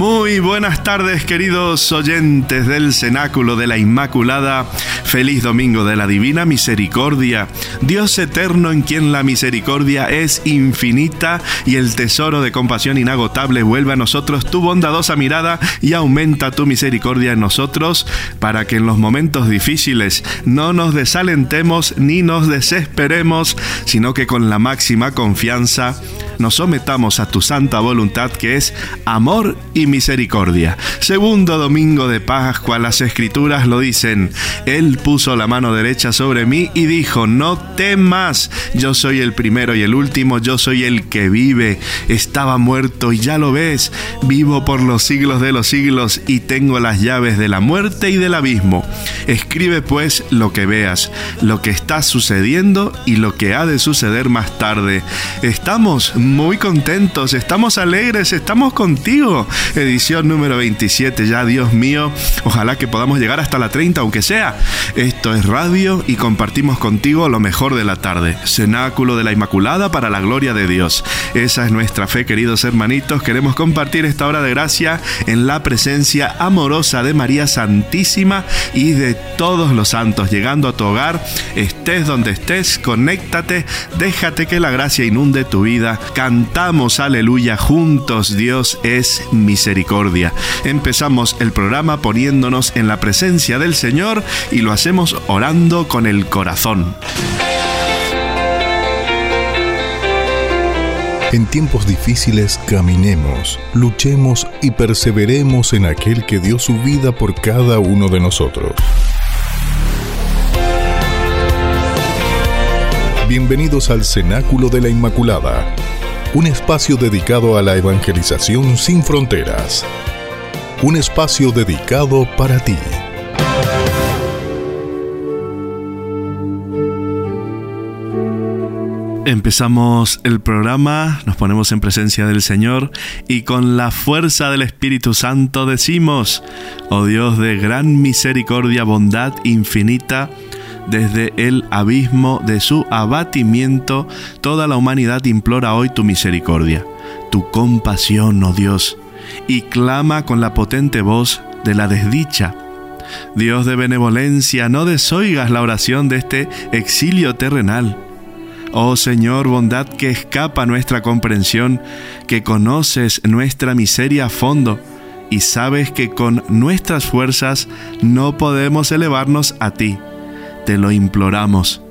Muy buenas tardes queridos oyentes del Cenáculo de la Inmaculada. Feliz domingo de la Divina Misericordia. Dios eterno en quien la misericordia es infinita y el tesoro de compasión inagotable vuelve a nosotros tu bondadosa mirada y aumenta tu misericordia en nosotros para que en los momentos difíciles no nos desalentemos ni nos desesperemos, sino que con la máxima confianza nos sometamos a tu santa voluntad que es amor y misericordia. Segundo domingo de Pascua, las escrituras lo dicen. Él puso la mano derecha sobre mí y dijo, no temas, yo soy el primero y el último, yo soy el que vive. Estaba muerto y ya lo ves, vivo por los siglos de los siglos y tengo las llaves de la muerte y del abismo. Escribe pues lo que veas, lo que está sucediendo y lo que ha de suceder más tarde. Estamos contentos, estamos alegres, estamos contigo. Edición número 27, ya Dios mío, ojalá que podamos llegar hasta la 30, aunque sea. Esto es radio y compartimos contigo lo mejor de la tarde. Cenáculo de la Inmaculada para la gloria de Dios. Esa es nuestra fe, queridos hermanitos. Queremos compartir esta hora de gracia en la presencia amorosa de María Santísima y de todos los santos. Llegando a tu hogar, estés donde estés, conéctate, déjate que la gracia inunde tu vida Cantamos aleluya juntos, Dios es misericordia. Empezamos el programa poniéndonos en la presencia del Señor y lo hacemos orando con el corazón. En tiempos difíciles caminemos, luchemos y perseveremos en aquel que dio su vida por cada uno de nosotros. Bienvenidos al Cenáculo de la Inmaculada un espacio dedicado a la evangelización sin fronteras. Un espacio dedicado para ti. Empezamos el programa, nos ponemos en presencia del Señor y con la fuerza del Espíritu Santo decimos, oh Dios de gran misericordia, bondad infinita, desde el abismo de su abatimiento, toda la humanidad implora hoy tu misericordia, tu compasión, oh Dios, y clama con la potente voz de la desdicha. Dios de benevolencia, no desoigas la oración de este exilio terrenal. Oh Señor, bondad que escapa nuestra comprensión, que conoces nuestra miseria a fondo y sabes que con nuestras fuerzas no podemos elevarnos a ti te lo imploramos.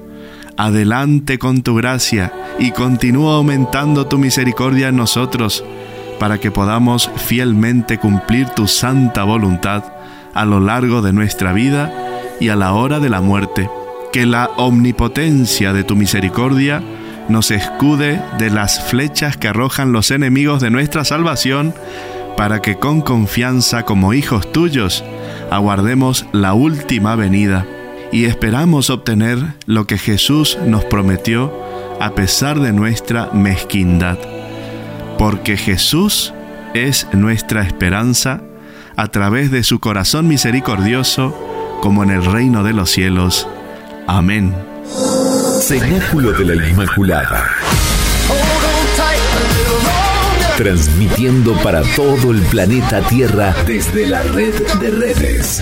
Adelante con tu gracia y continúa aumentando tu misericordia en nosotros, para que podamos fielmente cumplir tu santa voluntad a lo largo de nuestra vida y a la hora de la muerte. Que la omnipotencia de tu misericordia nos escude de las flechas que arrojan los enemigos de nuestra salvación, para que con confianza como hijos tuyos aguardemos la última venida y esperamos obtener lo que Jesús nos prometió a pesar de nuestra mezquindad. Porque Jesús es nuestra esperanza a través de su corazón misericordioso, como en el reino de los cielos. Amén. Cenáculo de la Inmaculada. Transmitiendo para todo el planeta Tierra desde la red de redes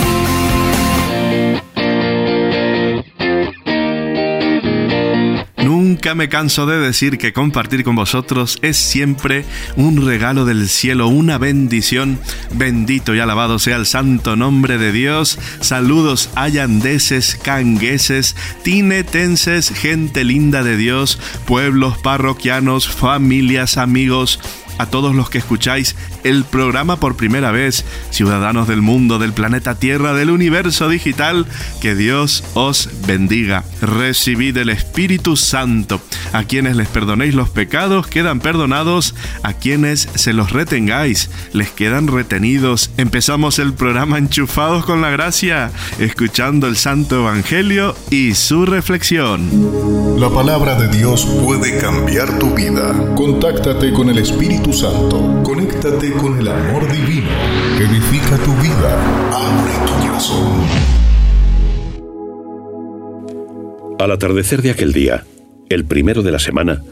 Nunca me canso de decir que compartir con vosotros es siempre un regalo del cielo, una bendición. Bendito y alabado sea el santo nombre de Dios. Saludos ayandeses, cangueses, tinetenses, gente linda de Dios, pueblos parroquianos, familias, amigos a todos los que escucháis el programa por primera vez, ciudadanos del mundo, del planeta Tierra, del universo digital, que Dios os bendiga. Recibid el Espíritu Santo. A quienes les perdonéis los pecados quedan perdonados, a quienes se los retengáis les quedan retenidos. Empezamos el programa enchufados con la gracia, escuchando el Santo Evangelio y su reflexión. La palabra de Dios puede cambiar tu vida. Contáctate con el Espíritu Santo. Conéctate con el amor divino. Edifica tu vida. Abre tu corazón. Al atardecer de aquel día, el primero de la semana,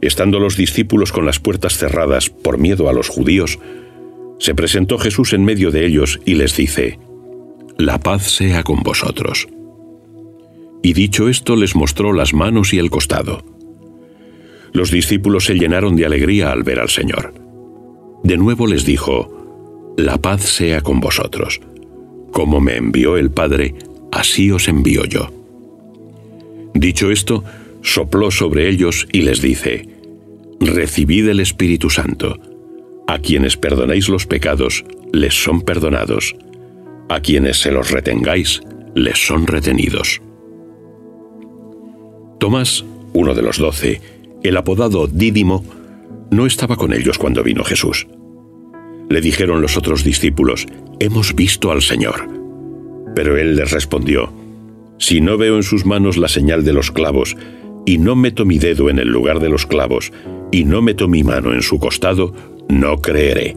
estando los discípulos con las puertas cerradas por miedo a los judíos, se presentó Jesús en medio de ellos y les dice, La paz sea con vosotros. Y dicho esto les mostró las manos y el costado. Los discípulos se llenaron de alegría al ver al Señor. De nuevo les dijo, La paz sea con vosotros. Como me envió el Padre, así os envío yo. Dicho esto, sopló sobre ellos y les dice, Recibid el Espíritu Santo. A quienes perdonéis los pecados, les son perdonados. A quienes se los retengáis, les son retenidos. Tomás, uno de los doce, el apodado Dídimo, no estaba con ellos cuando vino Jesús. Le dijeron los otros discípulos, Hemos visto al Señor. Pero él les respondió, Si no veo en sus manos la señal de los clavos, y no meto mi dedo en el lugar de los clavos, y no meto mi mano en su costado, no creeré.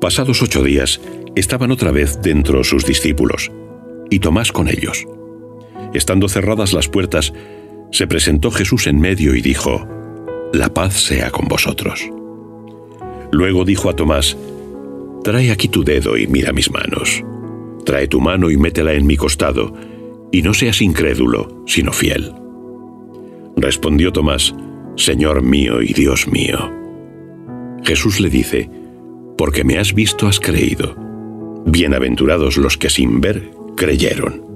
Pasados ocho días, estaban otra vez dentro sus discípulos, y Tomás con ellos. Estando cerradas las puertas, se presentó Jesús en medio y dijo, La paz sea con vosotros. Luego dijo a Tomás, Trae aquí tu dedo y mira mis manos. Trae tu mano y métela en mi costado, y no seas incrédulo, sino fiel. Respondió Tomás, Señor mío y Dios mío. Jesús le dice, Porque me has visto has creído. Bienaventurados los que sin ver creyeron.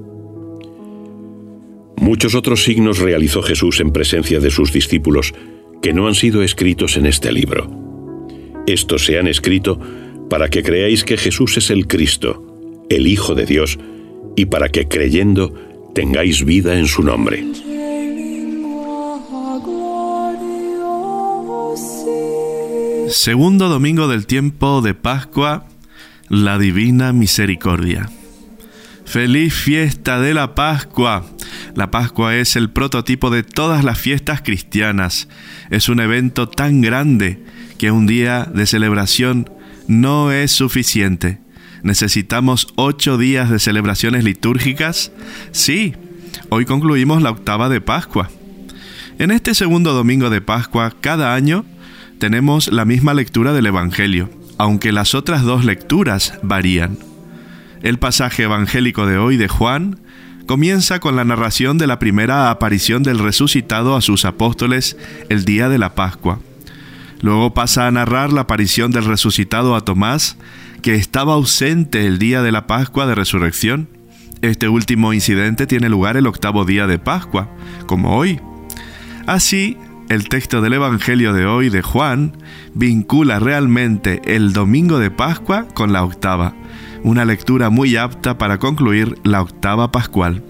Muchos otros signos realizó Jesús en presencia de sus discípulos que no han sido escritos en este libro. Estos se han escrito para que creáis que Jesús es el Cristo, el Hijo de Dios, y para que creyendo tengáis vida en su nombre. Segundo domingo del tiempo de Pascua, la Divina Misericordia. Feliz fiesta de la Pascua. La Pascua es el prototipo de todas las fiestas cristianas. Es un evento tan grande que un día de celebración no es suficiente. ¿Necesitamos ocho días de celebraciones litúrgicas? Sí, hoy concluimos la octava de Pascua. En este segundo domingo de Pascua, cada año, tenemos la misma lectura del Evangelio, aunque las otras dos lecturas varían. El pasaje evangélico de hoy de Juan comienza con la narración de la primera aparición del resucitado a sus apóstoles el día de la Pascua. Luego pasa a narrar la aparición del resucitado a Tomás, que estaba ausente el día de la Pascua de resurrección. Este último incidente tiene lugar el octavo día de Pascua, como hoy. Así, el texto del Evangelio de hoy de Juan vincula realmente el domingo de Pascua con la octava una lectura muy apta para concluir la octava pascual.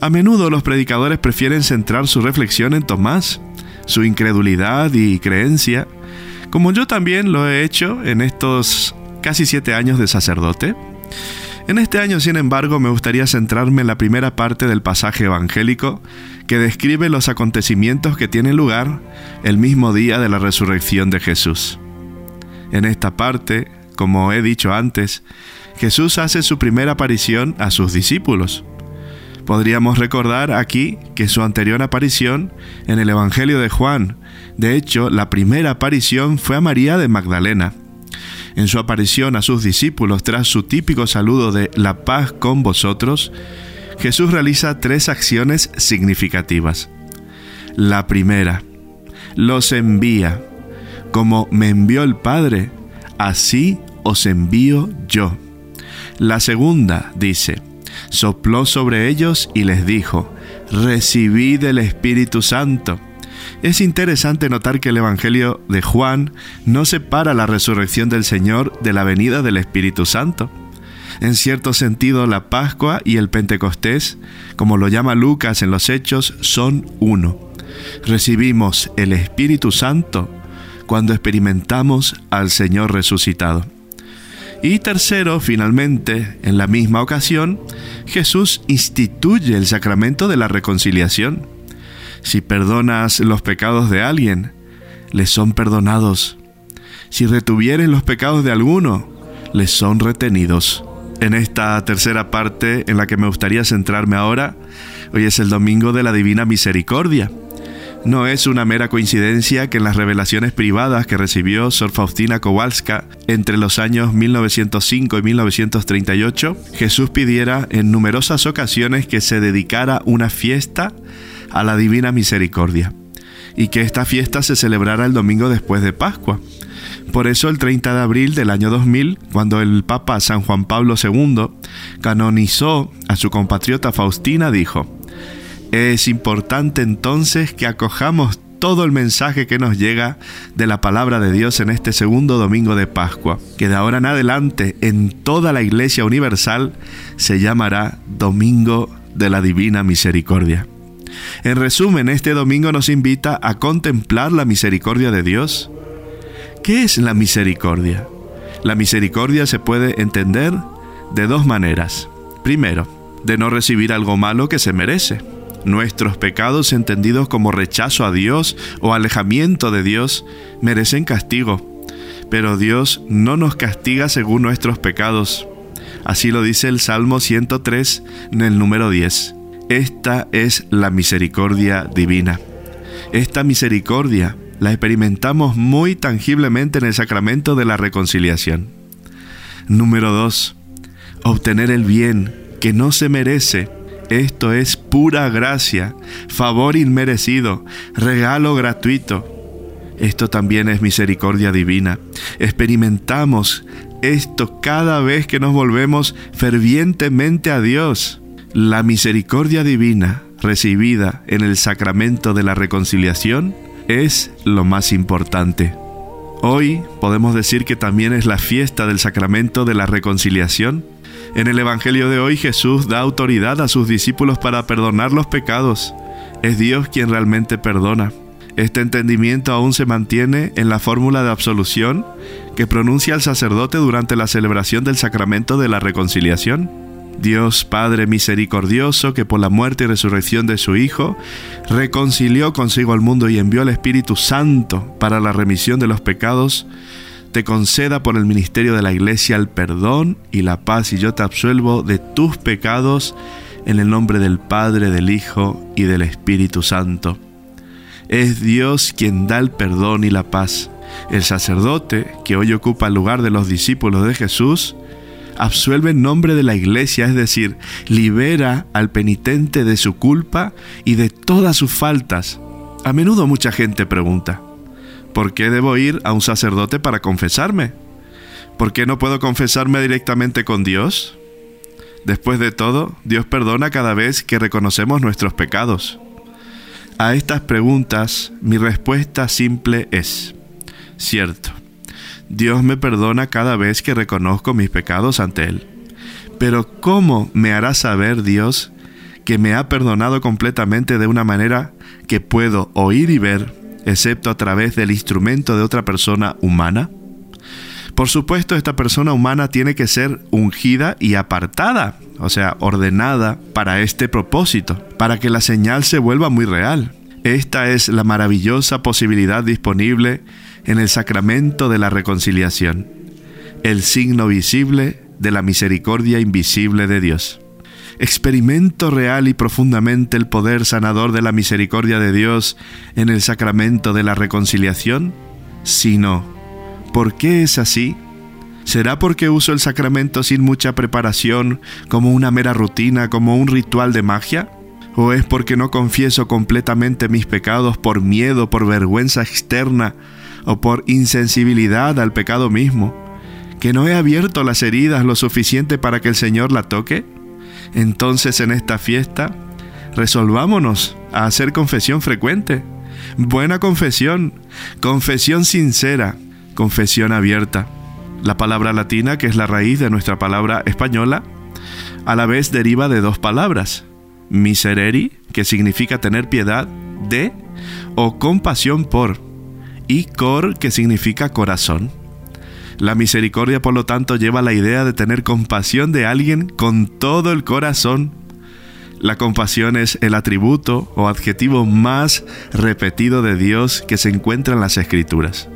A menudo los predicadores prefieren centrar su reflexión en Tomás, su incredulidad y creencia, como yo también lo he hecho en estos casi siete años de sacerdote. En este año, sin embargo, me gustaría centrarme en la primera parte del pasaje evangélico que describe los acontecimientos que tienen lugar el mismo día de la resurrección de Jesús. En esta parte, como he dicho antes, Jesús hace su primera aparición a sus discípulos. Podríamos recordar aquí que su anterior aparición en el Evangelio de Juan, de hecho, la primera aparición fue a María de Magdalena, en su aparición a sus discípulos tras su típico saludo de la paz con vosotros, Jesús realiza tres acciones significativas. La primera, los envía. Como me envió el Padre, así os envío yo. La segunda dice, sopló sobre ellos y les dijo, recibid el Espíritu Santo. Es interesante notar que el Evangelio de Juan no separa la resurrección del Señor de la venida del Espíritu Santo. En cierto sentido, la Pascua y el Pentecostés, como lo llama Lucas en los Hechos, son uno. Recibimos el Espíritu Santo cuando experimentamos al Señor resucitado. Y tercero, finalmente, en la misma ocasión, Jesús instituye el sacramento de la reconciliación. Si perdonas los pecados de alguien, les son perdonados. Si retuvieres los pecados de alguno, les son retenidos. En esta tercera parte en la que me gustaría centrarme ahora, hoy es el Domingo de la Divina Misericordia. No es una mera coincidencia que en las revelaciones privadas que recibió Sor Faustina Kowalska entre los años 1905 y 1938, Jesús pidiera en numerosas ocasiones que se dedicara una fiesta a la Divina Misericordia y que esta fiesta se celebrara el domingo después de Pascua. Por eso el 30 de abril del año 2000, cuando el Papa San Juan Pablo II canonizó a su compatriota Faustina, dijo, es importante entonces que acojamos todo el mensaje que nos llega de la palabra de Dios en este segundo domingo de Pascua, que de ahora en adelante en toda la Iglesia Universal se llamará Domingo de la Divina Misericordia. En resumen, este domingo nos invita a contemplar la misericordia de Dios. ¿Qué es la misericordia? La misericordia se puede entender de dos maneras. Primero, de no recibir algo malo que se merece. Nuestros pecados entendidos como rechazo a Dios o alejamiento de Dios merecen castigo, pero Dios no nos castiga según nuestros pecados. Así lo dice el Salmo 103 en el número 10. Esta es la misericordia divina. Esta misericordia la experimentamos muy tangiblemente en el sacramento de la reconciliación. Número 2. Obtener el bien que no se merece. Esto es pura gracia, favor inmerecido, regalo gratuito. Esto también es misericordia divina. Experimentamos esto cada vez que nos volvemos fervientemente a Dios. La misericordia divina recibida en el sacramento de la reconciliación es lo más importante. Hoy podemos decir que también es la fiesta del sacramento de la reconciliación. En el Evangelio de hoy Jesús da autoridad a sus discípulos para perdonar los pecados. Es Dios quien realmente perdona. Este entendimiento aún se mantiene en la fórmula de absolución que pronuncia el sacerdote durante la celebración del sacramento de la reconciliación. Dios Padre misericordioso, que por la muerte y resurrección de su Hijo, reconcilió consigo al mundo y envió al Espíritu Santo para la remisión de los pecados, te conceda por el ministerio de la Iglesia el perdón y la paz y yo te absuelvo de tus pecados en el nombre del Padre, del Hijo y del Espíritu Santo. Es Dios quien da el perdón y la paz. El sacerdote, que hoy ocupa el lugar de los discípulos de Jesús, absuelve en nombre de la iglesia, es decir, libera al penitente de su culpa y de todas sus faltas. A menudo mucha gente pregunta, ¿por qué debo ir a un sacerdote para confesarme? ¿Por qué no puedo confesarme directamente con Dios? Después de todo, Dios perdona cada vez que reconocemos nuestros pecados. A estas preguntas mi respuesta simple es, cierto, Dios me perdona cada vez que reconozco mis pecados ante Él. Pero ¿cómo me hará saber Dios que me ha perdonado completamente de una manera que puedo oír y ver excepto a través del instrumento de otra persona humana? Por supuesto, esta persona humana tiene que ser ungida y apartada, o sea, ordenada para este propósito, para que la señal se vuelva muy real. Esta es la maravillosa posibilidad disponible en el sacramento de la reconciliación, el signo visible de la misericordia invisible de Dios. Experimento real y profundamente el poder sanador de la misericordia de Dios en el sacramento de la reconciliación? Si no, ¿por qué es así? ¿Será porque uso el sacramento sin mucha preparación, como una mera rutina, como un ritual de magia? ¿O es porque no confieso completamente mis pecados por miedo, por vergüenza externa o por insensibilidad al pecado mismo? ¿Que no he abierto las heridas lo suficiente para que el Señor la toque? Entonces en esta fiesta, resolvámonos a hacer confesión frecuente, buena confesión, confesión sincera, confesión abierta. La palabra latina, que es la raíz de nuestra palabra española, a la vez deriva de dos palabras, misereri, que significa tener piedad de o compasión por, y cor, que significa corazón. La misericordia, por lo tanto, lleva la idea de tener compasión de alguien con todo el corazón. La compasión es el atributo o adjetivo más repetido de Dios que se encuentra en las Escrituras.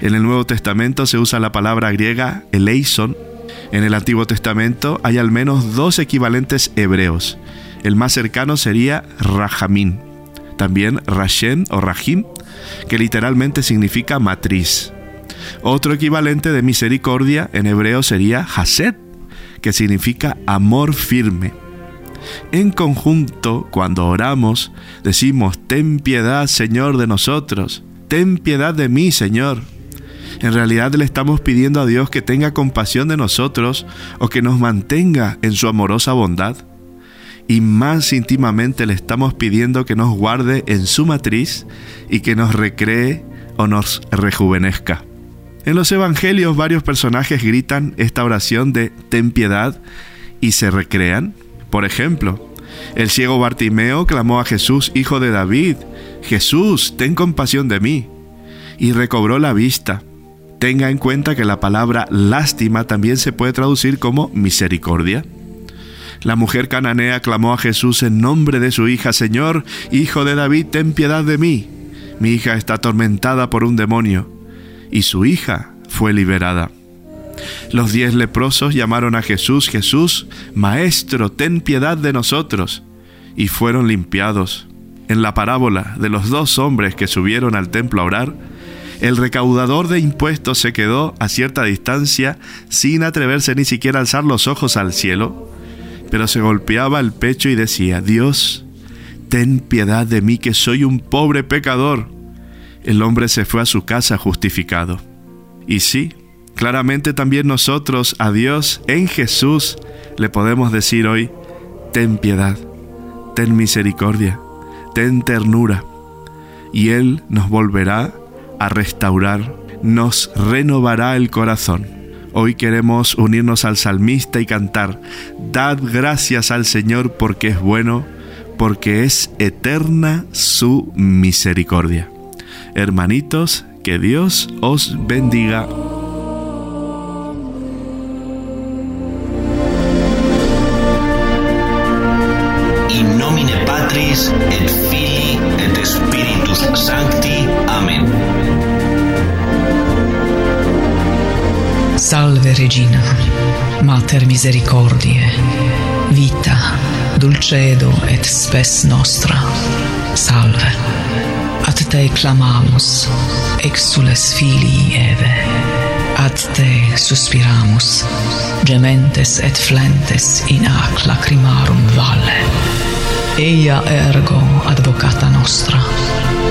En el Nuevo Testamento se usa la palabra griega eleison. En el Antiguo Testamento hay al menos dos equivalentes hebreos. El más cercano sería Rahamín, también Rashem o Rahim, que literalmente significa matriz. Otro equivalente de misericordia en hebreo sería Hased, que significa amor firme. En conjunto, cuando oramos, decimos, Ten piedad, Señor, de nosotros. Ten piedad de mí, Señor. En realidad le estamos pidiendo a Dios que tenga compasión de nosotros o que nos mantenga en su amorosa bondad. Y más íntimamente le estamos pidiendo que nos guarde en su matriz y que nos recree o nos rejuvenezca. En los evangelios varios personajes gritan esta oración de ten piedad y se recrean. Por ejemplo, el ciego Bartimeo clamó a Jesús, Hijo de David, Jesús, ten compasión de mí, y recobró la vista. Tenga en cuenta que la palabra lástima también se puede traducir como misericordia. La mujer cananea clamó a Jesús en nombre de su hija, Señor, Hijo de David, ten piedad de mí. Mi hija está atormentada por un demonio y su hija fue liberada. Los diez leprosos llamaron a Jesús, Jesús, Maestro, ten piedad de nosotros, y fueron limpiados. En la parábola de los dos hombres que subieron al templo a orar, el recaudador de impuestos se quedó a cierta distancia sin atreverse ni siquiera a alzar los ojos al cielo, pero se golpeaba el pecho y decía, Dios, ten piedad de mí que soy un pobre pecador el hombre se fue a su casa justificado. Y sí, claramente también nosotros a Dios en Jesús le podemos decir hoy, ten piedad, ten misericordia, ten ternura, y Él nos volverá a restaurar, nos renovará el corazón. Hoy queremos unirnos al salmista y cantar, Dad gracias al Señor porque es bueno, porque es eterna su misericordia. Hermanitos, que Dios os bendiga. In nomine Patris et Filii et Spiritus Sancti. Amen. Salve Regina, Mater Misericordiae, vita, dulcedo et spes nostra. Salve. ad te clamamus, exules filii Eve. Ad te suspiramus, gementes et flentes in ac lacrimarum valle. Eia ergo advocata nostra,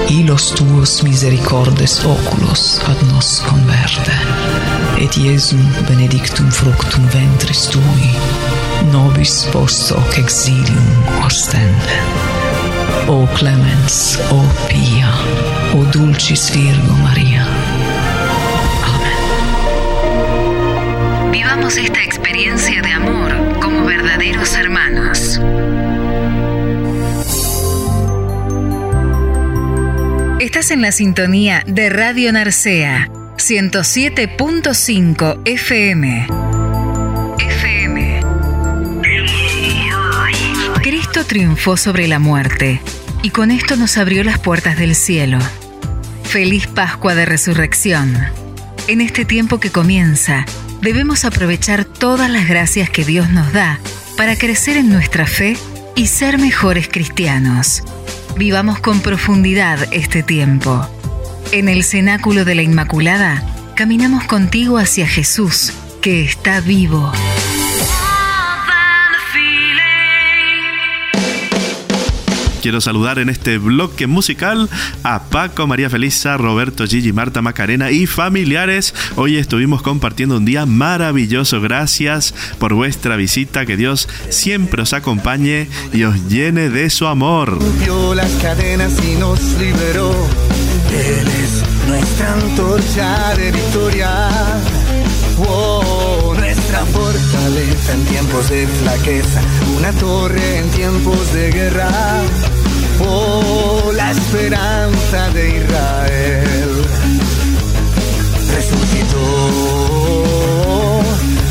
ilos tuos misericordes oculos ad nos converte. Et Iesum benedictum fructum ventris tui, nobis post hoc exilium ostende. O clemens, o pia, o dulcis Virgo María. Amén. Vivamos esta experiencia de amor como verdaderos hermanos. Estás en la sintonía de Radio Narcea 107.5 FM. FM. Triunfó sobre la muerte y con esto nos abrió las puertas del cielo. Feliz Pascua de Resurrección. En este tiempo que comienza, debemos aprovechar todas las gracias que Dios nos da para crecer en nuestra fe y ser mejores cristianos. Vivamos con profundidad este tiempo. En el cenáculo de la Inmaculada, caminamos contigo hacia Jesús, que está vivo. Quiero saludar en este bloque musical a Paco, María Felisa, Roberto, Gigi, Marta, Macarena y familiares. Hoy estuvimos compartiendo un día maravilloso. Gracias por vuestra visita. Que Dios siempre os acompañe y os llene de su amor. las cadenas y nos liberó. Él es nuestra antorcha de victoria. Nuestra fortaleza en tiempos de flaqueza, una torre en tiempos de guerra Oh, la esperanza de Israel. Resucitó,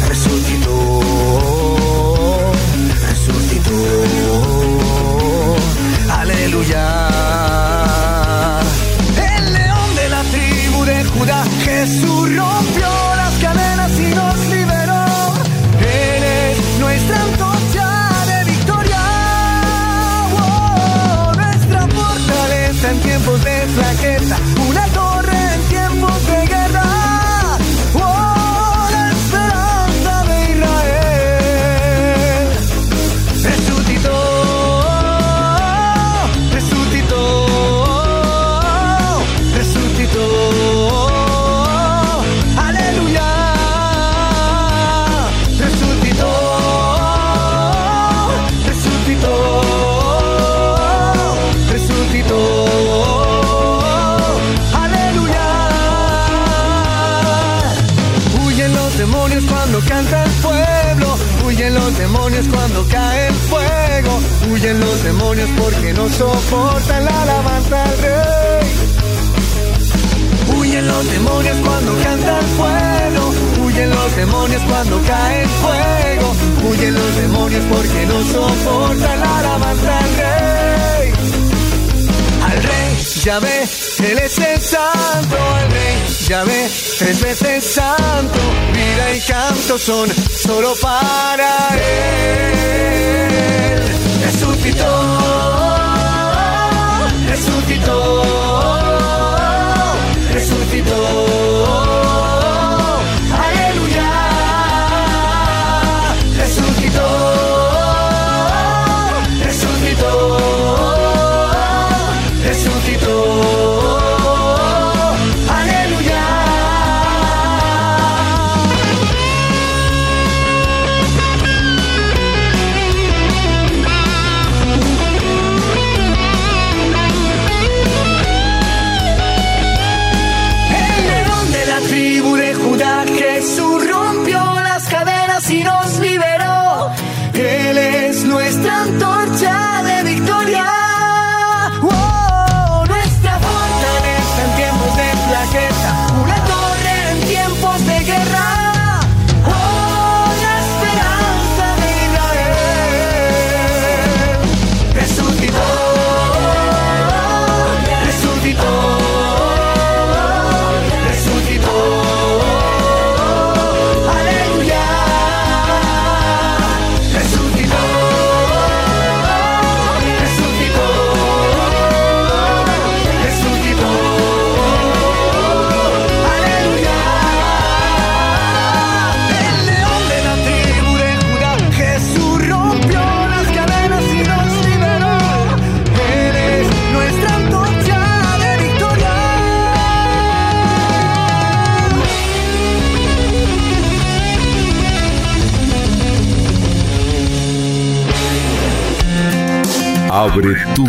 resucitó, resucitó. Aleluya. Huyen los demonios porque no soportan la alabanza al rey. Huyen los demonios cuando canta el fuego, huyen los demonios cuando cae el fuego, huyen los demonios porque no soportan la alabanza al rey. Al rey, ya ve, él es el santo, el rey, ya ve, tres veces santo, vida y canto son solo para él. Resucitó, resucitó, resucitó.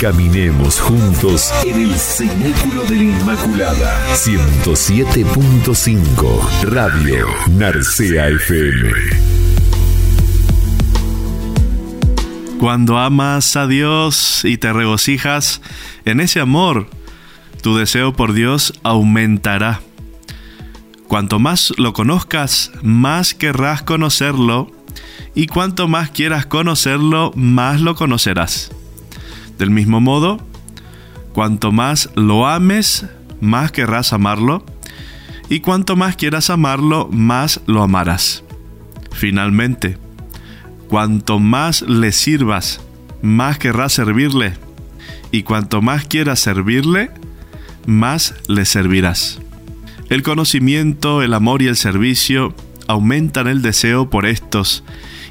Caminemos juntos en el Cenáculo de la Inmaculada. 107.5 Radio Narcea FM. Cuando amas a Dios y te regocijas en ese amor, tu deseo por Dios aumentará. Cuanto más lo conozcas, más querrás conocerlo, y cuanto más quieras conocerlo, más lo conocerás. Del mismo modo, cuanto más lo ames, más querrás amarlo, y cuanto más quieras amarlo, más lo amarás. Finalmente, cuanto más le sirvas, más querrás servirle, y cuanto más quieras servirle, más le servirás. El conocimiento, el amor y el servicio aumentan el deseo por estos,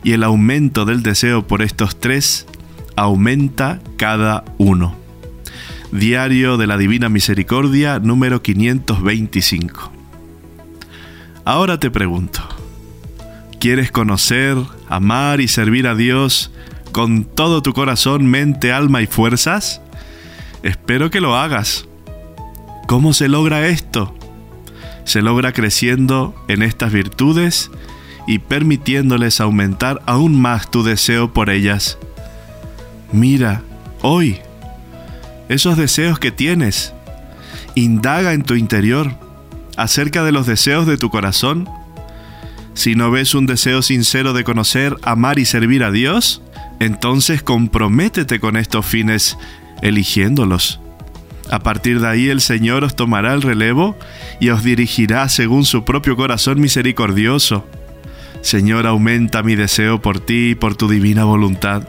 y el aumento del deseo por estos tres aumenta cada uno. Diario de la Divina Misericordia número 525. Ahora te pregunto, ¿quieres conocer, amar y servir a Dios con todo tu corazón, mente, alma y fuerzas? Espero que lo hagas. ¿Cómo se logra esto? Se logra creciendo en estas virtudes y permitiéndoles aumentar aún más tu deseo por ellas. Mira, hoy, esos deseos que tienes, indaga en tu interior acerca de los deseos de tu corazón. Si no ves un deseo sincero de conocer, amar y servir a Dios, entonces comprométete con estos fines eligiéndolos. A partir de ahí el Señor os tomará el relevo y os dirigirá según su propio corazón misericordioso. Señor, aumenta mi deseo por ti y por tu divina voluntad.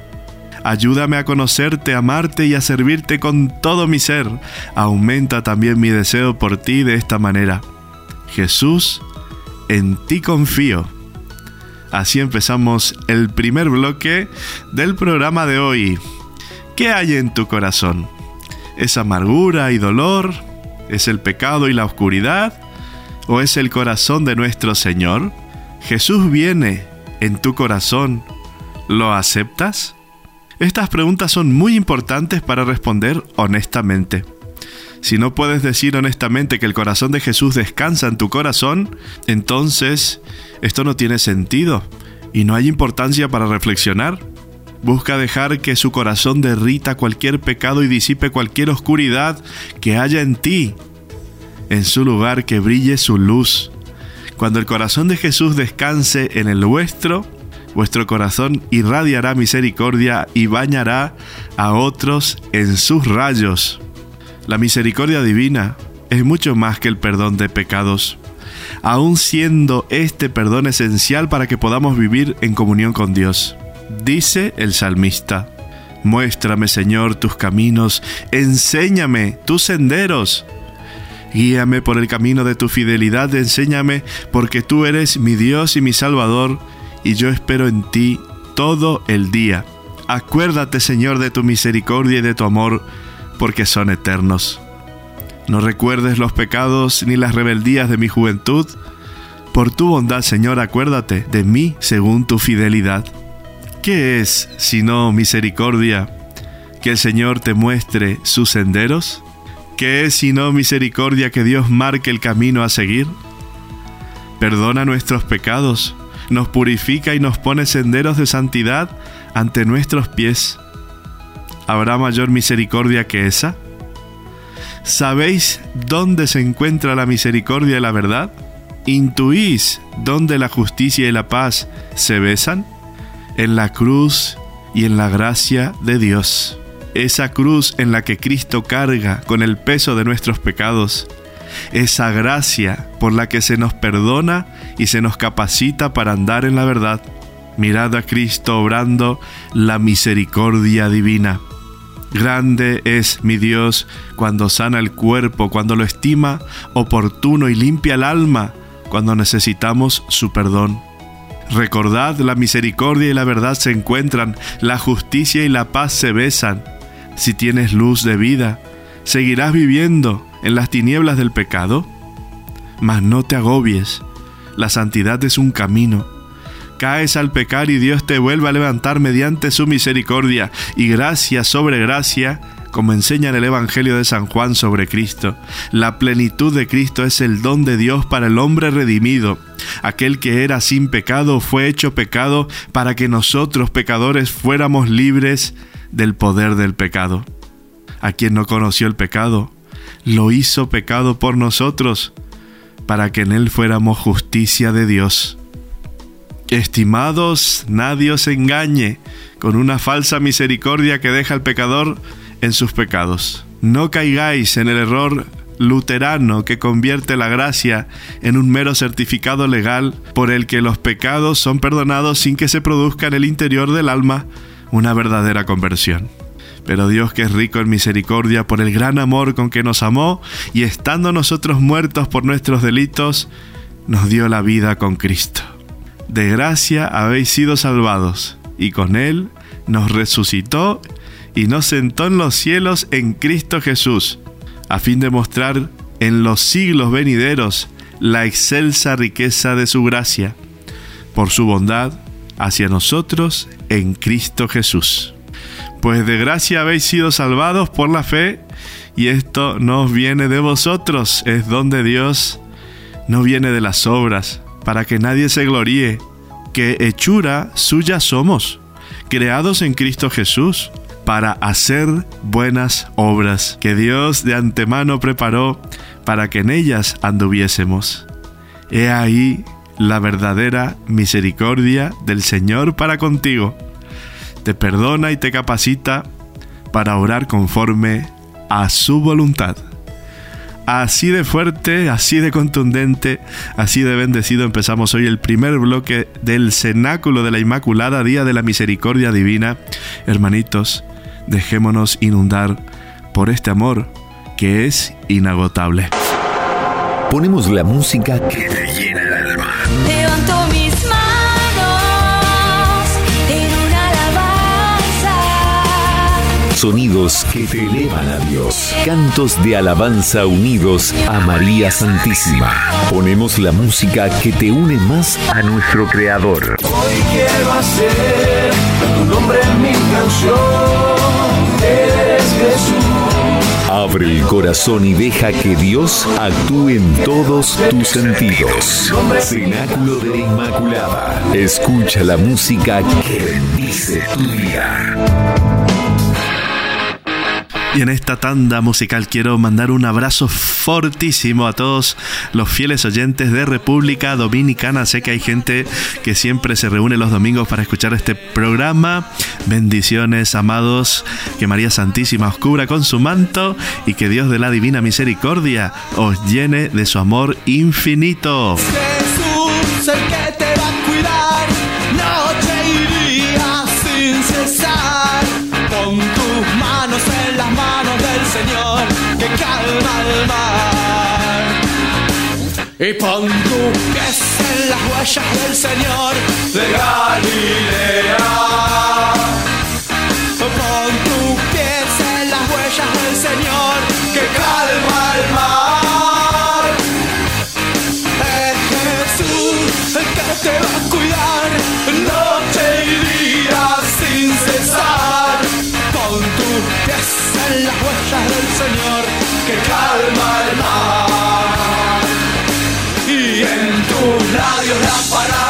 Ayúdame a conocerte, amarte y a servirte con todo mi ser. Aumenta también mi deseo por ti de esta manera. Jesús, en ti confío. Así empezamos el primer bloque del programa de hoy. ¿Qué hay en tu corazón? ¿Es amargura y dolor? ¿Es el pecado y la oscuridad? ¿O es el corazón de nuestro Señor? Jesús viene en tu corazón. ¿Lo aceptas? Estas preguntas son muy importantes para responder honestamente. Si no puedes decir honestamente que el corazón de Jesús descansa en tu corazón, entonces esto no tiene sentido y no hay importancia para reflexionar. Busca dejar que su corazón derrita cualquier pecado y disipe cualquier oscuridad que haya en ti. En su lugar que brille su luz. Cuando el corazón de Jesús descanse en el vuestro, vuestro corazón irradiará misericordia y bañará a otros en sus rayos. La misericordia divina es mucho más que el perdón de pecados, aun siendo este perdón esencial para que podamos vivir en comunión con Dios. Dice el salmista, Muéstrame, Señor, tus caminos, enséñame tus senderos. Guíame por el camino de tu fidelidad, enséñame, porque tú eres mi Dios y mi Salvador, y yo espero en ti todo el día. Acuérdate, Señor, de tu misericordia y de tu amor, porque son eternos. No recuerdes los pecados ni las rebeldías de mi juventud. Por tu bondad, Señor, acuérdate de mí según tu fidelidad. ¿Qué es sino misericordia? Que el Señor te muestre sus senderos. ¿Qué es sino misericordia que Dios marque el camino a seguir? Perdona nuestros pecados, nos purifica y nos pone senderos de santidad ante nuestros pies. ¿Habrá mayor misericordia que esa? ¿Sabéis dónde se encuentra la misericordia y la verdad? ¿Intuís dónde la justicia y la paz se besan? En la cruz y en la gracia de Dios. Esa cruz en la que Cristo carga con el peso de nuestros pecados. Esa gracia por la que se nos perdona y se nos capacita para andar en la verdad. Mirad a Cristo obrando la misericordia divina. Grande es mi Dios cuando sana el cuerpo, cuando lo estima oportuno y limpia el alma, cuando necesitamos su perdón. Recordad, la misericordia y la verdad se encuentran, la justicia y la paz se besan. Si tienes luz de vida, ¿seguirás viviendo en las tinieblas del pecado? Mas no te agobies, la santidad es un camino. Caes al pecar y Dios te vuelve a levantar mediante su misericordia y gracia sobre gracia, como enseña en el Evangelio de San Juan sobre Cristo. La plenitud de Cristo es el don de Dios para el hombre redimido. Aquel que era sin pecado fue hecho pecado para que nosotros pecadores fuéramos libres del poder del pecado. A quien no conoció el pecado, lo hizo pecado por nosotros, para que en él fuéramos justicia de Dios. Estimados, nadie os engañe con una falsa misericordia que deja al pecador en sus pecados. No caigáis en el error luterano que convierte la gracia en un mero certificado legal por el que los pecados son perdonados sin que se produzca en el interior del alma una verdadera conversión. Pero Dios que es rico en misericordia por el gran amor con que nos amó y estando nosotros muertos por nuestros delitos, nos dio la vida con Cristo. De gracia habéis sido salvados y con Él nos resucitó y nos sentó en los cielos en Cristo Jesús, a fin de mostrar en los siglos venideros la excelsa riqueza de su gracia, por su bondad hacia nosotros en Cristo Jesús. Pues de gracia habéis sido salvados por la fe, y esto no viene de vosotros, es don de Dios, no viene de las obras, para que nadie se gloríe, que hechura suya somos, creados en Cristo Jesús para hacer buenas obras que Dios de antemano preparó para que en ellas anduviésemos. He ahí la verdadera misericordia del Señor para contigo. Te perdona y te capacita para orar conforme a su voluntad. Así de fuerte, así de contundente, así de bendecido empezamos hoy el primer bloque del Cenáculo de la Inmaculada, Día de la Misericordia Divina. Hermanitos, dejémonos inundar por este amor que es inagotable. Ponemos la música que te llena Sonidos que te elevan a Dios. Cantos de alabanza unidos a María Santísima. Ponemos la música que te une más a nuestro Creador. Hoy quiero hacer tu nombre en mi canción. Eres Jesús. Abre el corazón y deja que Dios actúe en todos tus sentidos. Cenáculo de la Inmaculada. Escucha la música que bendice tu día. Y en esta tanda musical quiero mandar un abrazo fortísimo a todos los fieles oyentes de República Dominicana. Sé que hay gente que siempre se reúne los domingos para escuchar este programa. Bendiciones, amados. Que María Santísima os cubra con su manto y que Dios de la Divina Misericordia os llene de su amor infinito. Jesús, Y pon tus pies en las huellas del Señor de Galilea. Pon tus pies en las huellas del Señor que calma tus labios la palabra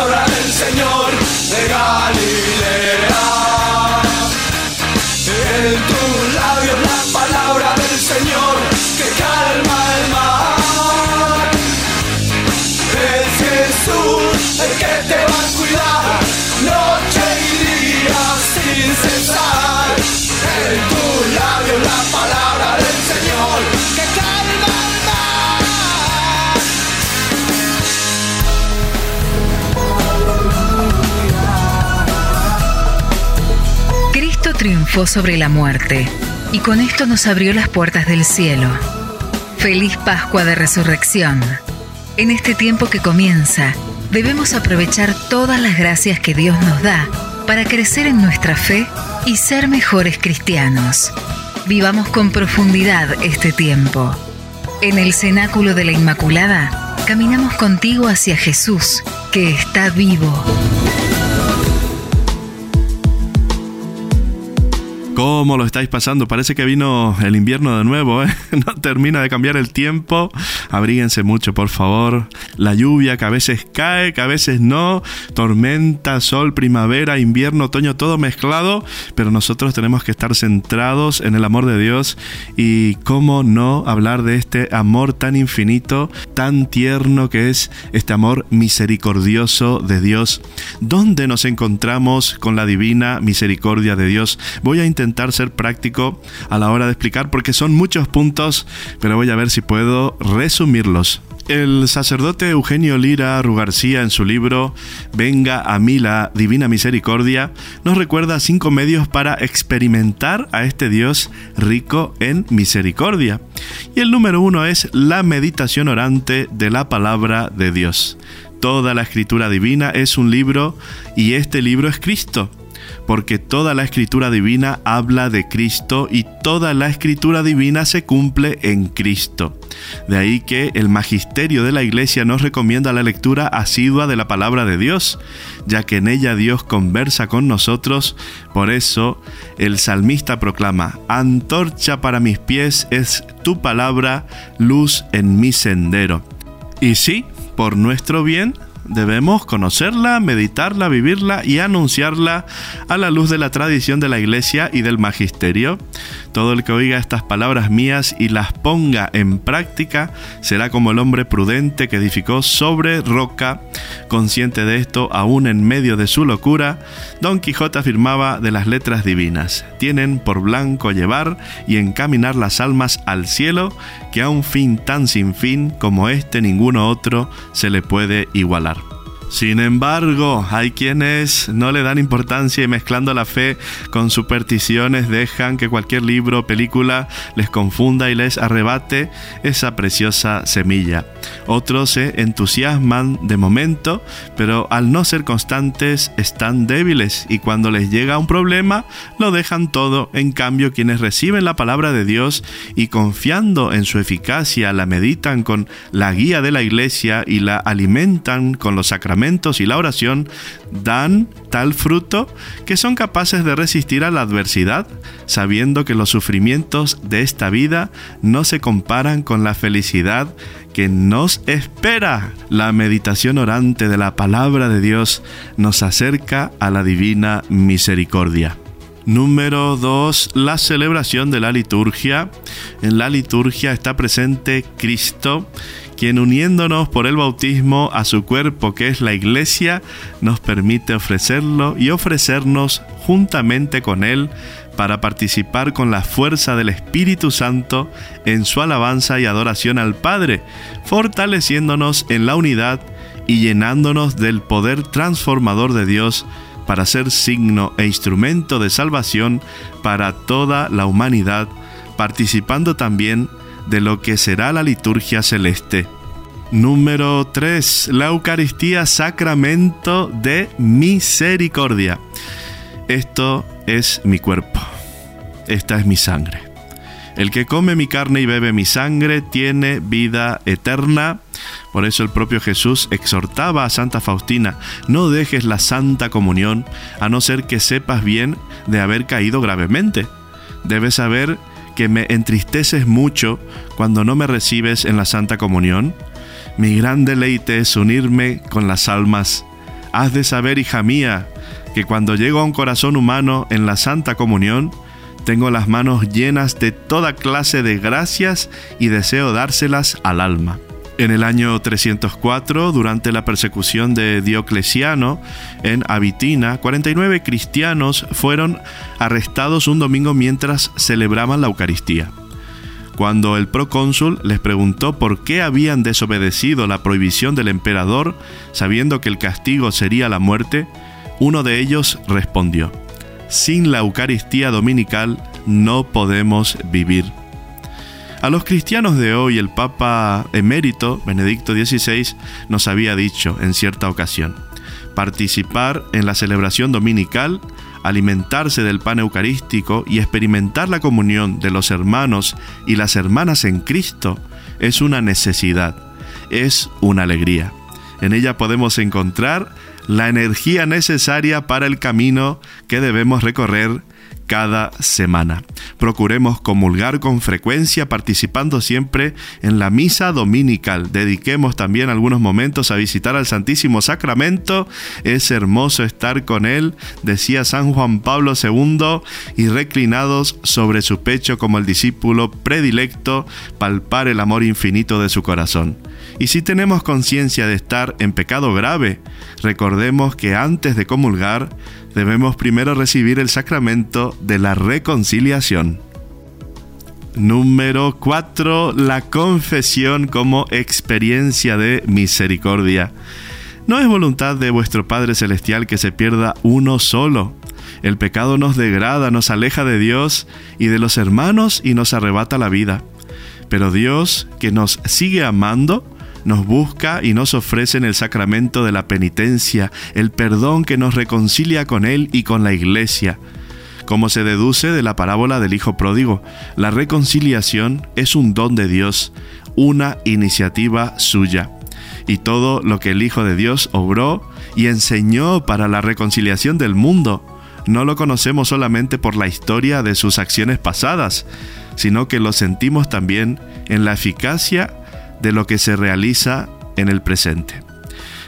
sobre la muerte y con esto nos abrió las puertas del cielo. Feliz Pascua de Resurrección. En este tiempo que comienza, debemos aprovechar todas las gracias que Dios nos da para crecer en nuestra fe y ser mejores cristianos. Vivamos con profundidad este tiempo. En el cenáculo de la Inmaculada, caminamos contigo hacia Jesús, que está vivo. ¿Cómo lo estáis pasando? Parece que vino el invierno de nuevo, ¿eh? No termina de cambiar el tiempo. Abríguense mucho, por favor. La lluvia que a veces cae, que a veces no. Tormenta, sol, primavera, invierno, otoño, todo mezclado. Pero nosotros tenemos que estar centrados en el amor de Dios. Y cómo no hablar de este amor tan infinito, tan tierno que es este amor misericordioso de Dios. ¿Dónde nos encontramos con la divina misericordia de Dios? Voy a intentar ser práctico a la hora de explicar porque son muchos puntos, pero voy a ver si puedo resumirlos. El sacerdote Eugenio Lira Rugarcía en su libro Venga a mí la Divina Misericordia nos recuerda cinco medios para experimentar a este Dios rico en misericordia. Y el número uno es la meditación orante de la palabra de Dios. Toda la escritura divina es un libro y este libro es Cristo porque toda la escritura divina habla de Cristo y toda la escritura divina se cumple en Cristo. De ahí que el magisterio de la iglesia nos recomienda la lectura asidua de la palabra de Dios, ya que en ella Dios conversa con nosotros. Por eso el salmista proclama, Antorcha para mis pies es tu palabra, luz en mi sendero. Y sí, por nuestro bien, Debemos conocerla, meditarla, vivirla y anunciarla a la luz de la tradición de la Iglesia y del Magisterio. Todo el que oiga estas palabras mías y las ponga en práctica será como el hombre prudente que edificó sobre roca. Consciente de esto, aún en medio de su locura, Don Quijote afirmaba de las letras divinas, tienen por blanco llevar y encaminar las almas al cielo, que a un fin tan sin fin como este ninguno otro se le puede igualar. Sin embargo, hay quienes no le dan importancia y mezclando la fe con supersticiones dejan que cualquier libro o película les confunda y les arrebate esa preciosa semilla. Otros se entusiasman de momento, pero al no ser constantes están débiles y cuando les llega un problema lo dejan todo. En cambio, quienes reciben la palabra de Dios y confiando en su eficacia la meditan con la guía de la iglesia y la alimentan con los sacramentos, y la oración dan tal fruto que son capaces de resistir a la adversidad, sabiendo que los sufrimientos de esta vida no se comparan con la felicidad que nos espera. La meditación orante de la palabra de Dios nos acerca a la divina misericordia. Número 2. La celebración de la liturgia. En la liturgia está presente Cristo quien uniéndonos por el bautismo a su cuerpo que es la iglesia, nos permite ofrecerlo y ofrecernos juntamente con Él para participar con la fuerza del Espíritu Santo en su alabanza y adoración al Padre, fortaleciéndonos en la unidad y llenándonos del poder transformador de Dios para ser signo e instrumento de salvación para toda la humanidad, participando también de lo que será la liturgia celeste. Número 3. La Eucaristía, sacramento de misericordia. Esto es mi cuerpo. Esta es mi sangre. El que come mi carne y bebe mi sangre tiene vida eterna. Por eso el propio Jesús exhortaba a Santa Faustina, no dejes la Santa Comunión a no ser que sepas bien de haber caído gravemente. Debes saber que me entristeces mucho cuando no me recibes en la Santa Comunión? Mi gran deleite es unirme con las almas. Has de saber, hija mía, que cuando llego a un corazón humano en la Santa Comunión, tengo las manos llenas de toda clase de gracias y deseo dárselas al alma. En el año 304, durante la persecución de Diocleciano en Abitina, 49 cristianos fueron arrestados un domingo mientras celebraban la Eucaristía. Cuando el procónsul les preguntó por qué habían desobedecido la prohibición del emperador, sabiendo que el castigo sería la muerte, uno de ellos respondió, Sin la Eucaristía dominical no podemos vivir. A los cristianos de hoy el Papa emérito, Benedicto XVI, nos había dicho en cierta ocasión, participar en la celebración dominical alimentarse del pan eucarístico y experimentar la comunión de los hermanos y las hermanas en Cristo es una necesidad, es una alegría. En ella podemos encontrar la energía necesaria para el camino que debemos recorrer cada semana. Procuremos comulgar con frecuencia participando siempre en la misa dominical. Dediquemos también algunos momentos a visitar al Santísimo Sacramento. Es hermoso estar con Él, decía San Juan Pablo II, y reclinados sobre su pecho como el discípulo predilecto, palpar el amor infinito de su corazón. Y si tenemos conciencia de estar en pecado grave, recordemos que antes de comulgar debemos primero recibir el sacramento de la reconciliación. Número 4. La confesión como experiencia de misericordia. No es voluntad de vuestro Padre Celestial que se pierda uno solo. El pecado nos degrada, nos aleja de Dios y de los hermanos y nos arrebata la vida. Pero Dios, que nos sigue amando, nos busca y nos ofrece en el sacramento de la penitencia el perdón que nos reconcilia con Él y con la Iglesia. Como se deduce de la parábola del Hijo Pródigo, la reconciliación es un don de Dios, una iniciativa suya. Y todo lo que el Hijo de Dios obró y enseñó para la reconciliación del mundo, no lo conocemos solamente por la historia de sus acciones pasadas, sino que lo sentimos también en la eficacia de lo que se realiza en el presente.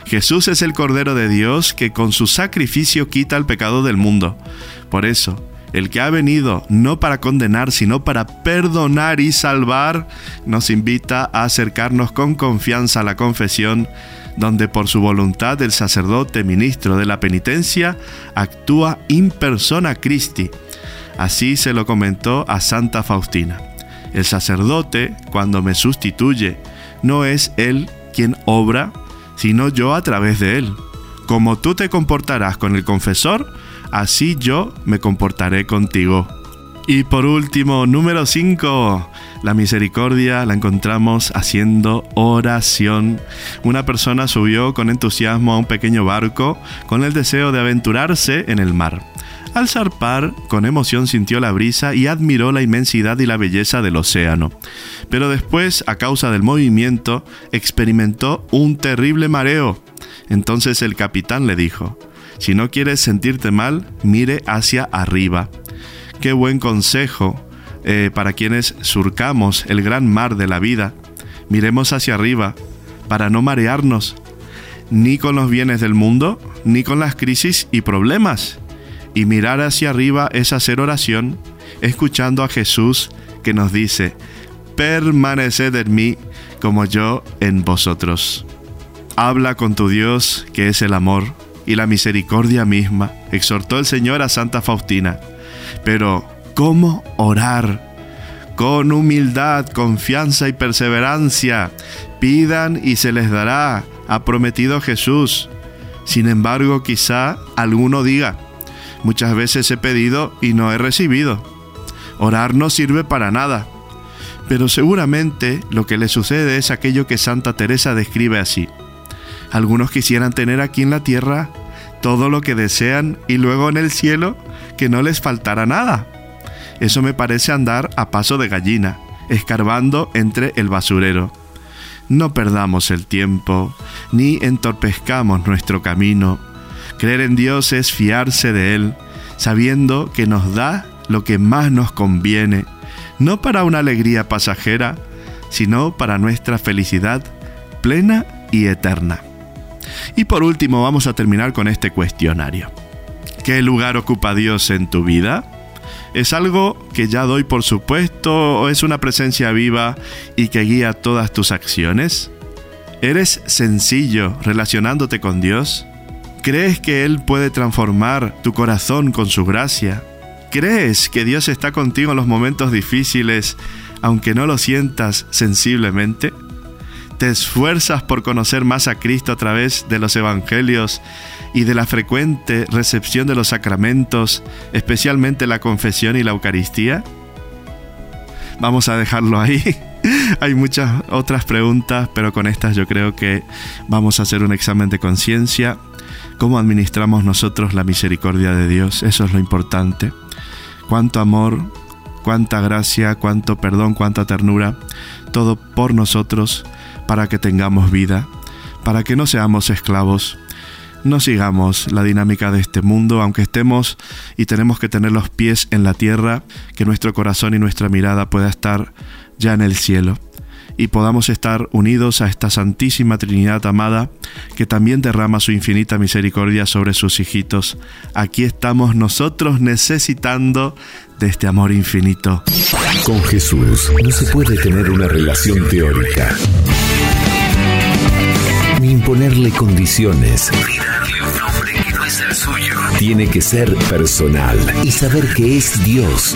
Jesús es el Cordero de Dios que con su sacrificio quita el pecado del mundo. Por eso, el que ha venido no para condenar, sino para perdonar y salvar, nos invita a acercarnos con confianza a la confesión, donde por su voluntad el sacerdote ministro de la penitencia actúa in persona Christi. Así se lo comentó a Santa Faustina. El sacerdote, cuando me sustituye, no es Él quien obra, sino yo a través de Él. Como tú te comportarás con el confesor, así yo me comportaré contigo. Y por último, número 5, la misericordia la encontramos haciendo oración. Una persona subió con entusiasmo a un pequeño barco con el deseo de aventurarse en el mar. Al zarpar, con emoción sintió la brisa y admiró la inmensidad y la belleza del océano. Pero después, a causa del movimiento, experimentó un terrible mareo. Entonces el capitán le dijo, si no quieres sentirte mal, mire hacia arriba. Qué buen consejo eh, para quienes surcamos el gran mar de la vida. Miremos hacia arriba para no marearnos, ni con los bienes del mundo, ni con las crisis y problemas y mirar hacia arriba es hacer oración, escuchando a Jesús que nos dice, permaneced en mí como yo en vosotros. Habla con tu Dios, que es el amor y la misericordia misma, exhortó el Señor a Santa Faustina. Pero, ¿cómo orar? Con humildad, confianza y perseverancia. Pidan y se les dará, ha prometido Jesús. Sin embargo, quizá alguno diga, Muchas veces he pedido y no he recibido. Orar no sirve para nada. Pero seguramente lo que le sucede es aquello que Santa Teresa describe así. Algunos quisieran tener aquí en la tierra todo lo que desean y luego en el cielo que no les faltara nada. Eso me parece andar a paso de gallina, escarbando entre el basurero. No perdamos el tiempo, ni entorpezcamos nuestro camino Creer en Dios es fiarse de Él, sabiendo que nos da lo que más nos conviene, no para una alegría pasajera, sino para nuestra felicidad plena y eterna. Y por último vamos a terminar con este cuestionario. ¿Qué lugar ocupa Dios en tu vida? ¿Es algo que ya doy por supuesto o es una presencia viva y que guía todas tus acciones? ¿Eres sencillo relacionándote con Dios? ¿Crees que Él puede transformar tu corazón con su gracia? ¿Crees que Dios está contigo en los momentos difíciles, aunque no lo sientas sensiblemente? ¿Te esfuerzas por conocer más a Cristo a través de los evangelios y de la frecuente recepción de los sacramentos, especialmente la confesión y la Eucaristía? Vamos a dejarlo ahí. Hay muchas otras preguntas, pero con estas yo creo que vamos a hacer un examen de conciencia cómo administramos nosotros la misericordia de Dios. Eso es lo importante. Cuánto amor, cuánta gracia, cuánto perdón, cuánta ternura, todo por nosotros para que tengamos vida, para que no seamos esclavos. No sigamos la dinámica de este mundo, aunque estemos y tenemos que tener los pies en la tierra, que nuestro corazón y nuestra mirada pueda estar ya en el cielo y podamos estar unidos a esta Santísima Trinidad amada que también derrama su infinita misericordia sobre sus hijitos. Aquí estamos nosotros necesitando de este amor infinito. Con Jesús no se puede tener una relación teórica. Ni imponerle condiciones. Tiene que ser personal y saber que es Dios.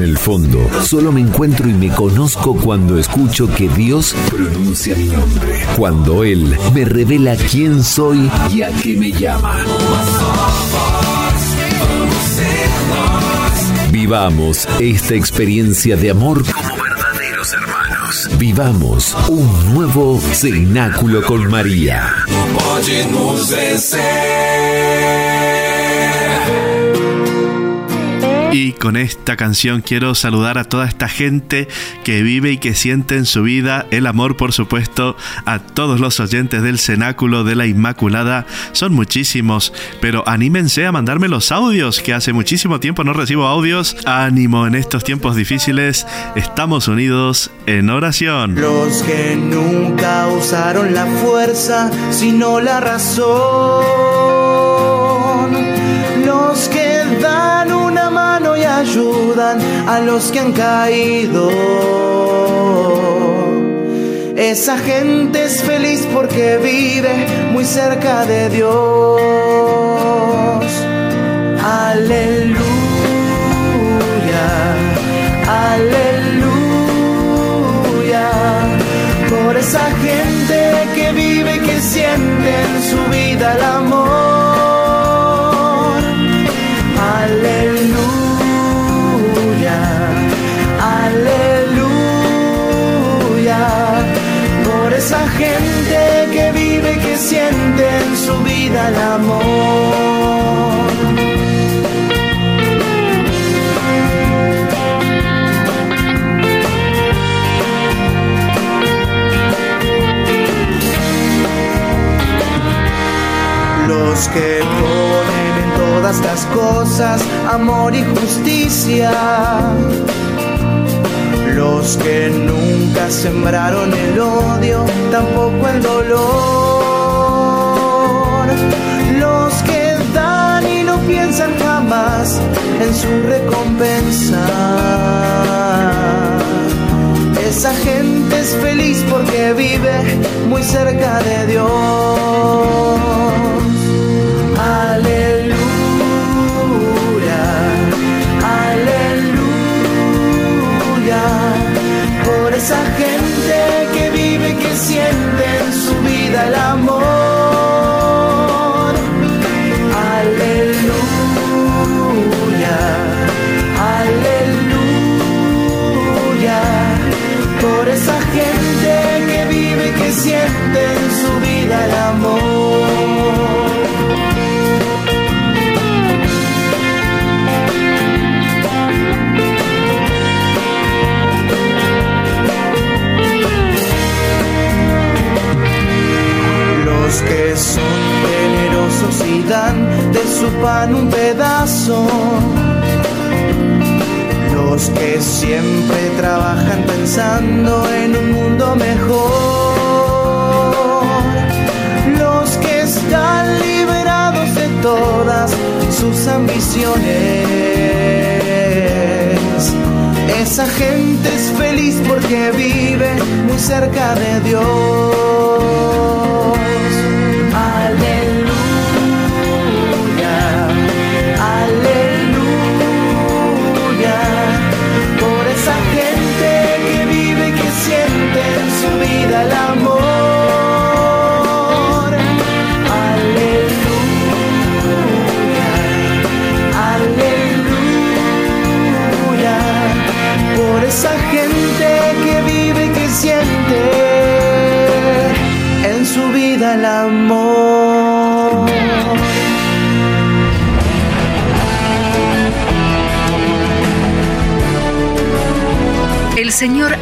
En el fondo, solo me encuentro y me conozco cuando escucho que Dios pronuncia mi nombre. Cuando Él me revela quién soy y a qué me llama. Vivamos esta experiencia de amor como verdaderos hermanos. Vivamos un nuevo cenáculo con María. Y con esta canción quiero saludar a toda esta gente que vive y que siente en su vida el amor, por supuesto, a todos los oyentes del Cenáculo de la Inmaculada. Son muchísimos, pero anímense a mandarme los audios, que hace muchísimo tiempo no recibo audios. Ánimo en estos tiempos difíciles, estamos unidos en oración. Los que nunca usaron la fuerza, sino la razón. Los que dan una mano y ayudan a los que han caído. Esa gente es feliz porque vive muy cerca de Dios. Aleluya, aleluya. Por esa gente que vive y que siente en su vida el amor. Esa gente que vive que siente en su vida el amor. Los que ponen en todas las cosas amor y justicia. Los que nunca sembraron el odio, tampoco el dolor. Los que dan y no piensan jamás en su recompensa. Esa gente es feliz porque vive muy cerca de Dios.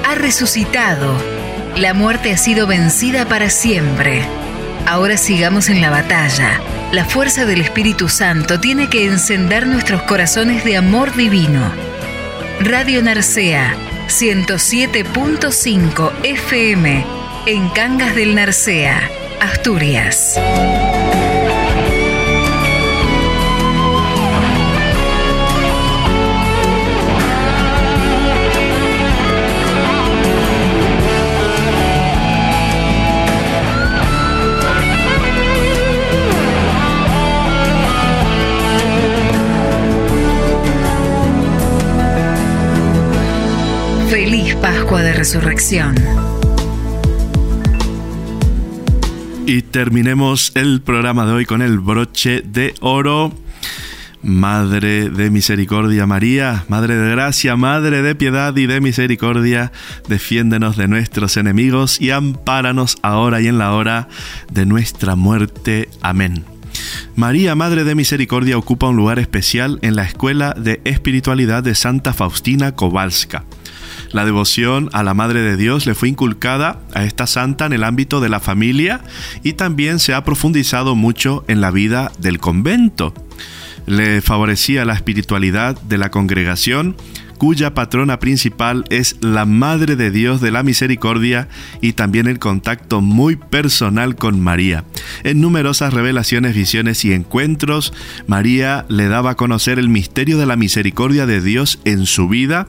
Ha resucitado. La muerte ha sido vencida para siempre. Ahora sigamos en la batalla. La fuerza del Espíritu Santo tiene que encender nuestros corazones de amor divino. Radio Narcea 107.5 FM en Cangas del Narcea, Asturias. Resurrección. Y terminemos el programa de hoy con el broche de oro. Madre de misericordia María, Madre de gracia, Madre de piedad y de misericordia, defiéndenos de nuestros enemigos y ampáranos ahora y en la hora de nuestra muerte. Amén. María, Madre de Misericordia, ocupa un lugar especial en la Escuela de Espiritualidad de Santa Faustina Kowalska. La devoción a la Madre de Dios le fue inculcada a esta santa en el ámbito de la familia y también se ha profundizado mucho en la vida del convento. Le favorecía la espiritualidad de la congregación cuya patrona principal es la Madre de Dios de la Misericordia y también el contacto muy personal con María. En numerosas revelaciones, visiones y encuentros, María le daba a conocer el misterio de la misericordia de Dios en su vida,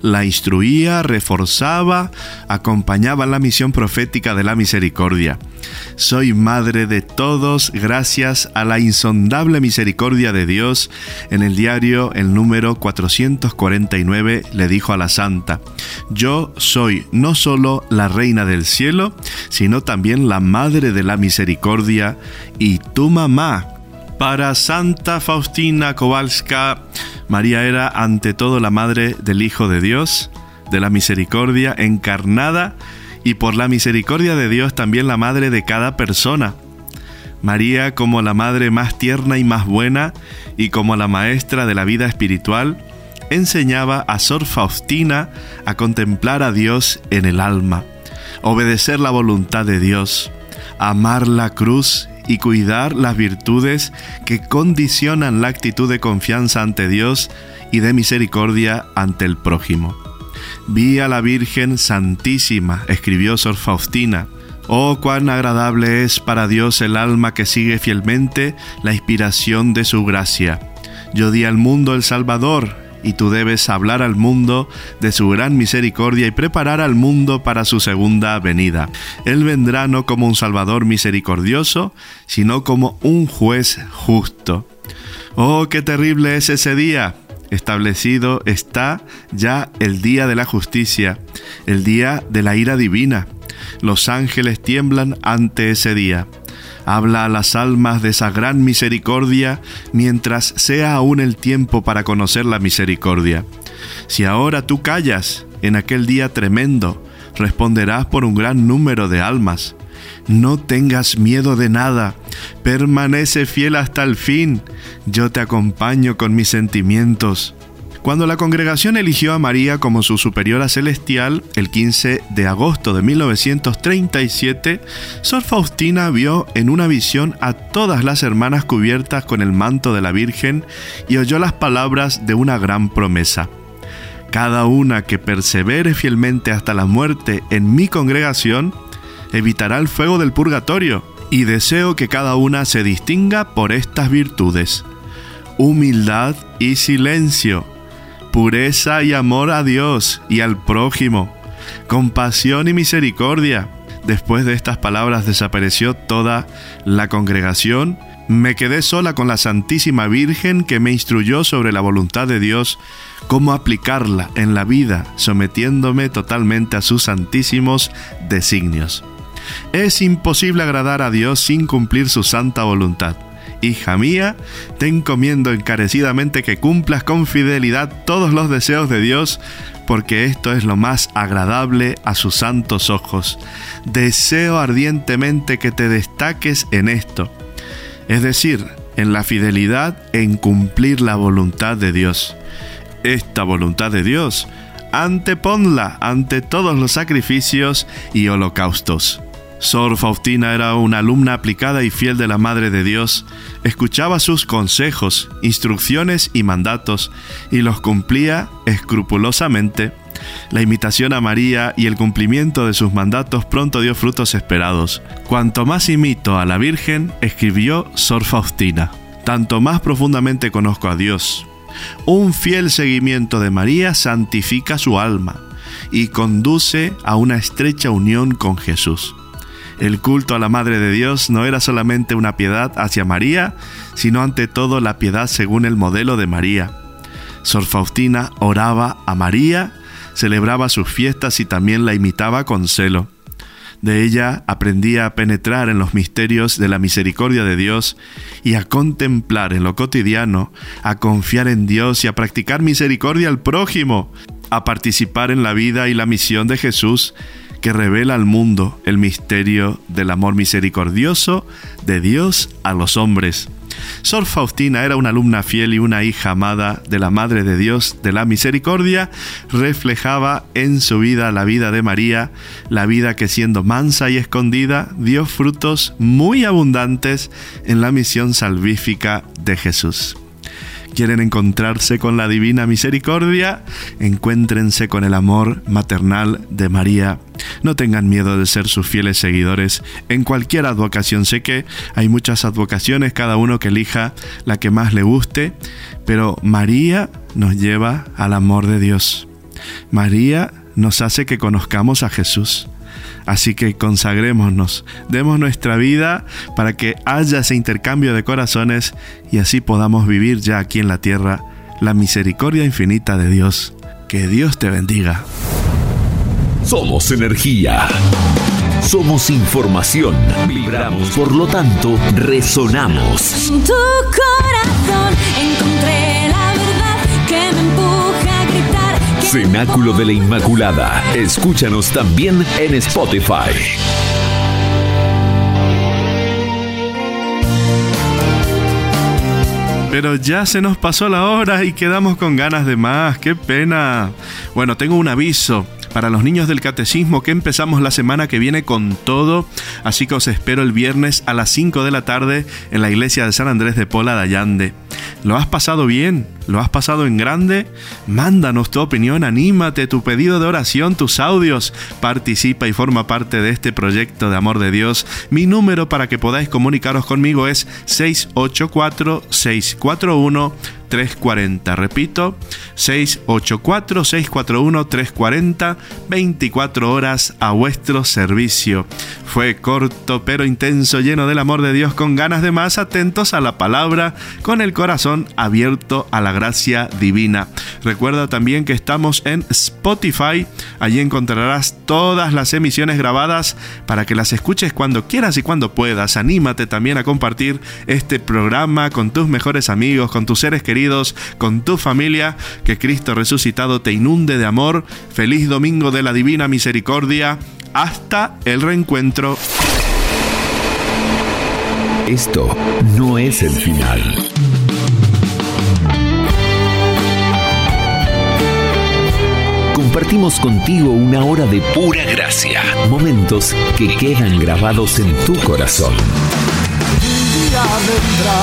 la instruía, reforzaba, acompañaba la misión profética de la misericordia. Soy madre de todos gracias a la insondable misericordia de Dios. En el diario, el número 449, le dijo a la santa, yo soy no solo la reina del cielo, sino también la madre de la misericordia y tu mamá. Para Santa Faustina Kowalska, María era ante todo la madre del Hijo de Dios, de la misericordia encarnada y por la misericordia de Dios también la madre de cada persona. María como la madre más tierna y más buena y como la maestra de la vida espiritual, enseñaba a Sor Faustina a contemplar a Dios en el alma, obedecer la voluntad de Dios, amar la cruz y cuidar las virtudes que condicionan la actitud de confianza ante Dios y de misericordia ante el prójimo. Vi a la Virgen Santísima, escribió Sor Faustina. Oh, cuán agradable es para Dios el alma que sigue fielmente la inspiración de su gracia. Yo di al mundo el Salvador, y tú debes hablar al mundo de su gran misericordia y preparar al mundo para su segunda venida. Él vendrá no como un Salvador misericordioso, sino como un juez justo. Oh, qué terrible es ese día establecido está ya el día de la justicia, el día de la ira divina. Los ángeles tiemblan ante ese día. Habla a las almas de esa gran misericordia mientras sea aún el tiempo para conocer la misericordia. Si ahora tú callas en aquel día tremendo, responderás por un gran número de almas. No tengas miedo de nada, permanece fiel hasta el fin, yo te acompaño con mis sentimientos. Cuando la congregación eligió a María como su superiora celestial, el 15 de agosto de 1937, Sor Faustina vio en una visión a todas las hermanas cubiertas con el manto de la Virgen y oyó las palabras de una gran promesa. Cada una que persevere fielmente hasta la muerte en mi congregación, evitará el fuego del purgatorio, y deseo que cada una se distinga por estas virtudes. Humildad y silencio, pureza y amor a Dios y al prójimo, compasión y misericordia. Después de estas palabras desapareció toda la congregación. Me quedé sola con la Santísima Virgen que me instruyó sobre la voluntad de Dios, cómo aplicarla en la vida, sometiéndome totalmente a sus santísimos designios. Es imposible agradar a Dios sin cumplir su santa voluntad. Hija mía, te encomiendo encarecidamente que cumplas con fidelidad todos los deseos de Dios, porque esto es lo más agradable a sus santos ojos. Deseo ardientemente que te destaques en esto, es decir, en la fidelidad en cumplir la voluntad de Dios. Esta voluntad de Dios, anteponla ante todos los sacrificios y holocaustos. Sor Faustina era una alumna aplicada y fiel de la Madre de Dios, escuchaba sus consejos, instrucciones y mandatos y los cumplía escrupulosamente. La imitación a María y el cumplimiento de sus mandatos pronto dio frutos esperados. Cuanto más imito a la Virgen, escribió Sor Faustina, tanto más profundamente conozco a Dios. Un fiel seguimiento de María santifica su alma y conduce a una estrecha unión con Jesús. El culto a la Madre de Dios no era solamente una piedad hacia María, sino ante todo la piedad según el modelo de María. Sor Faustina oraba a María, celebraba sus fiestas y también la imitaba con celo. De ella aprendía a penetrar en los misterios de la misericordia de Dios y a contemplar en lo cotidiano, a confiar en Dios y a practicar misericordia al prójimo, a participar en la vida y la misión de Jesús que revela al mundo el misterio del amor misericordioso de Dios a los hombres. Sor Faustina era una alumna fiel y una hija amada de la Madre de Dios de la Misericordia, reflejaba en su vida la vida de María, la vida que siendo mansa y escondida dio frutos muy abundantes en la misión salvífica de Jesús quieren encontrarse con la divina misericordia, encuéntrense con el amor maternal de María. No tengan miedo de ser sus fieles seguidores en cualquier advocación. Sé que hay muchas advocaciones, cada uno que elija la que más le guste, pero María nos lleva al amor de Dios. María nos hace que conozcamos a Jesús. Así que consagrémonos, demos nuestra vida para que haya ese intercambio de corazones y así podamos vivir ya aquí en la tierra la misericordia infinita de Dios. Que Dios te bendiga. Somos energía. Somos información. Vibramos, por lo tanto, resonamos. En tu corazón encontré Cenáculo de la Inmaculada. Escúchanos también en Spotify. Pero ya se nos pasó la hora y quedamos con ganas de más. ¡Qué pena! Bueno, tengo un aviso para los niños del catecismo que empezamos la semana que viene con todo. Así que os espero el viernes a las 5 de la tarde en la iglesia de San Andrés de Pola de Allande. ¿Lo has pasado bien? ¿Lo has pasado en grande? Mándanos tu opinión, anímate, tu pedido de oración, tus audios. Participa y forma parte de este proyecto de amor de Dios. Mi número para que podáis comunicaros conmigo es 684-641. 340. Repito, 684-641-340, 24 horas a vuestro servicio. Fue corto pero intenso, lleno del amor de Dios, con ganas de más, atentos a la palabra, con el corazón abierto a la gracia divina. Recuerda también que estamos en Spotify, allí encontrarás todas las emisiones grabadas para que las escuches cuando quieras y cuando puedas. Anímate también a compartir este programa con tus mejores amigos, con tus seres queridos con tu familia, que Cristo resucitado te inunde de amor. Feliz domingo de la Divina Misericordia. Hasta el reencuentro. Esto no es el final. Compartimos contigo una hora de pura gracia, momentos que quedan grabados en tu corazón. Un día vendrá,